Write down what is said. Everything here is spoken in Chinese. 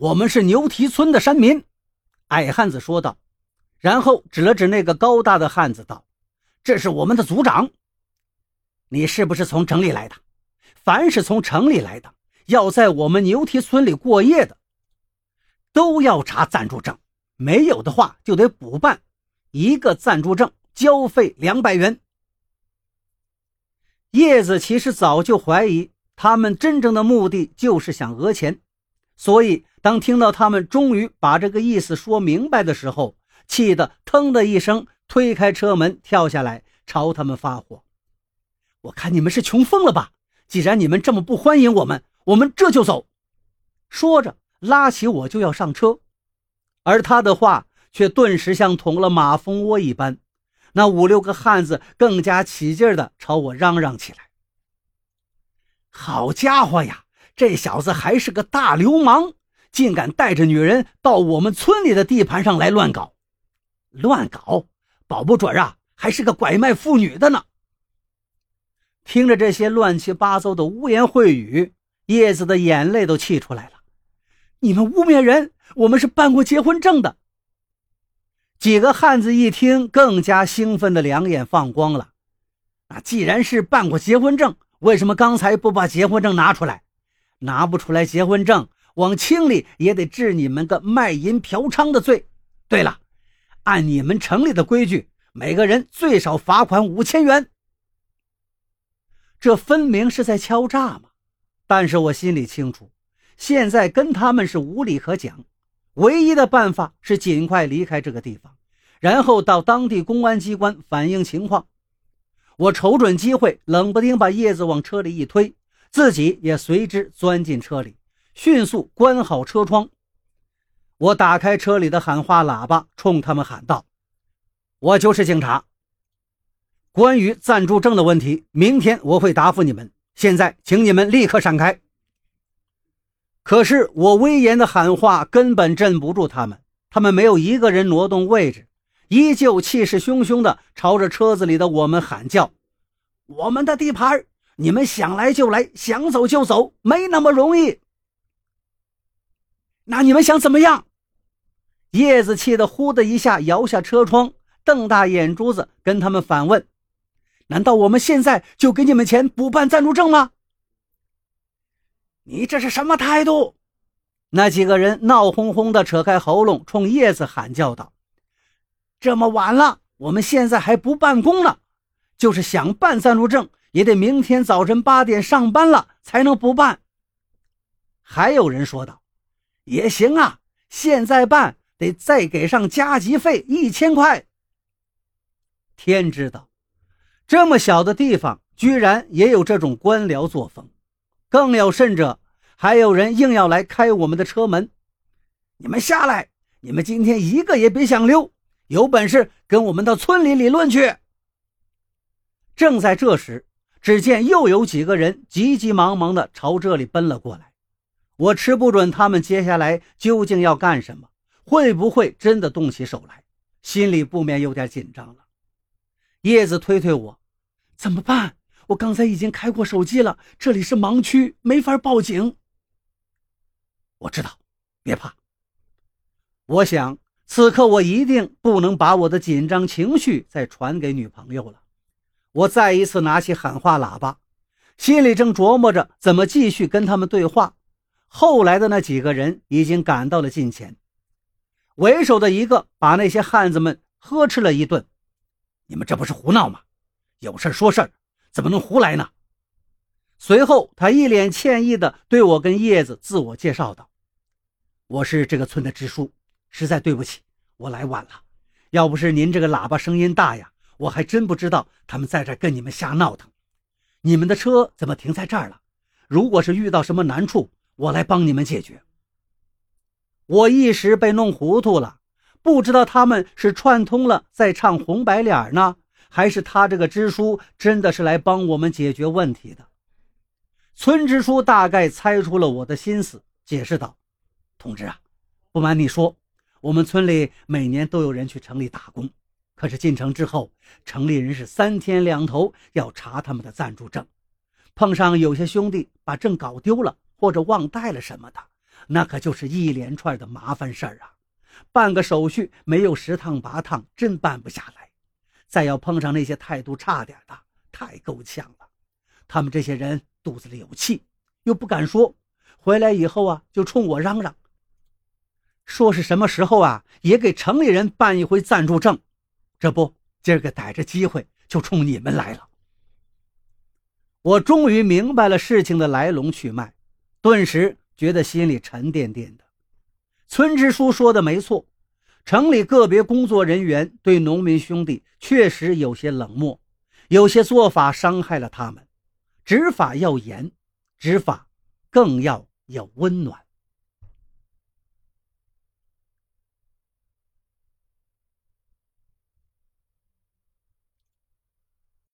我们是牛蹄村的山民。”矮汉子说道，然后指了指那个高大的汉子道：“这是我们的族长。你是不是从城里来的？凡是从城里来的，要在我们牛蹄村里过夜的，都要查暂住证，没有的话就得补办。一个暂住证交费两百元。”叶子其实早就怀疑他们真正的目的就是想讹钱，所以当听到他们终于把这个意思说明白的时候，气得腾的一声推开车门跳下来，朝他们发火：“我看你们是穷疯了吧！既然你们这么不欢迎我们，我们这就走。”说着拉起我就要上车，而他的话却顿时像捅了马蜂窝一般。那五六个汉子更加起劲的朝我嚷嚷起来：“好家伙呀，这小子还是个大流氓，竟敢带着女人到我们村里的地盘上来乱搞！乱搞，保不准啊，还是个拐卖妇女的呢！”听着这些乱七八糟的污言秽语，叶子的眼泪都气出来了。你们污蔑人，我们是办过结婚证的。几个汉子一听，更加兴奋的两眼放光了。那既然是办过结婚证，为什么刚才不把结婚证拿出来？拿不出来结婚证，往轻里也得治你们个卖淫嫖娼的罪。对了，按你们城里的规矩，每个人最少罚款五千元。这分明是在敲诈嘛！但是我心里清楚，现在跟他们是无理可讲。唯一的办法是尽快离开这个地方，然后到当地公安机关反映情况。我瞅准机会，冷不丁把叶子往车里一推，自己也随之钻进车里，迅速关好车窗。我打开车里的喊话喇叭，冲他们喊道：“我就是警察。关于暂住证的问题，明天我会答复你们。现在，请你们立刻闪开。”可是我威严的喊话根本镇不住他们，他们没有一个人挪动位置，依旧气势汹汹地朝着车子里的我们喊叫：“我们的地盘，你们想来就来，想走就走，没那么容易。”那你们想怎么样？叶子气得呼的一下摇下车窗，瞪大眼珠子跟他们反问：“难道我们现在就给你们钱补办暂住证吗？”你这是什么态度？那几个人闹哄哄的扯开喉咙，冲叶子喊叫道：“这么晚了，我们现在还不办公呢，就是想办暂住证，也得明天早晨八点上班了才能补办。”还有人说道：“也行啊，现在办得再给上加急费一千块。”天知道，这么小的地方，居然也有这种官僚作风。更有甚者，还有人硬要来开我们的车门。你们下来！你们今天一个也别想溜！有本事跟我们到村里理论去！正在这时，只见又有几个人急急忙忙地朝这里奔了过来。我吃不准他们接下来究竟要干什么，会不会真的动起手来，心里不免有点紧张了。叶子推推我，怎么办？我刚才已经开过手机了，这里是盲区，没法报警。我知道，别怕。我想此刻我一定不能把我的紧张情绪再传给女朋友了。我再一次拿起喊话喇叭，心里正琢磨着怎么继续跟他们对话。后来的那几个人已经赶到了近前，为首的一个把那些汉子们呵斥了一顿：“你们这不是胡闹吗？有事说事。”怎么能胡来呢？随后，他一脸歉意地对我跟叶子自我介绍道：“我是这个村的支书，实在对不起，我来晚了。要不是您这个喇叭声音大呀，我还真不知道他们在这跟你们瞎闹腾。你们的车怎么停在这儿了？如果是遇到什么难处，我来帮你们解决。”我一时被弄糊涂了，不知道他们是串通了在唱红白脸呢。还是他这个支书真的是来帮我们解决问题的。村支书大概猜出了我的心思，解释道：“同志啊，不瞒你说，我们村里每年都有人去城里打工，可是进城之后，城里人是三天两头要查他们的暂住证，碰上有些兄弟把证搞丢了或者忘带了什么的，那可就是一连串的麻烦事儿啊！办个手续没有十趟八趟，真办不下来。再要碰上那些态度差点的，太够呛了。他们这些人肚子里有气，又不敢说，回来以后啊，就冲我嚷嚷，说是什么时候啊，也给城里人办一回暂住证。这不，今儿个逮着机会就冲你们来了。我终于明白了事情的来龙去脉，顿时觉得心里沉甸甸的。村支书说的没错，城里个别工作人员对农民兄弟确实有些冷漠，有些做法伤害了他们。执法要严，执法更要有温暖。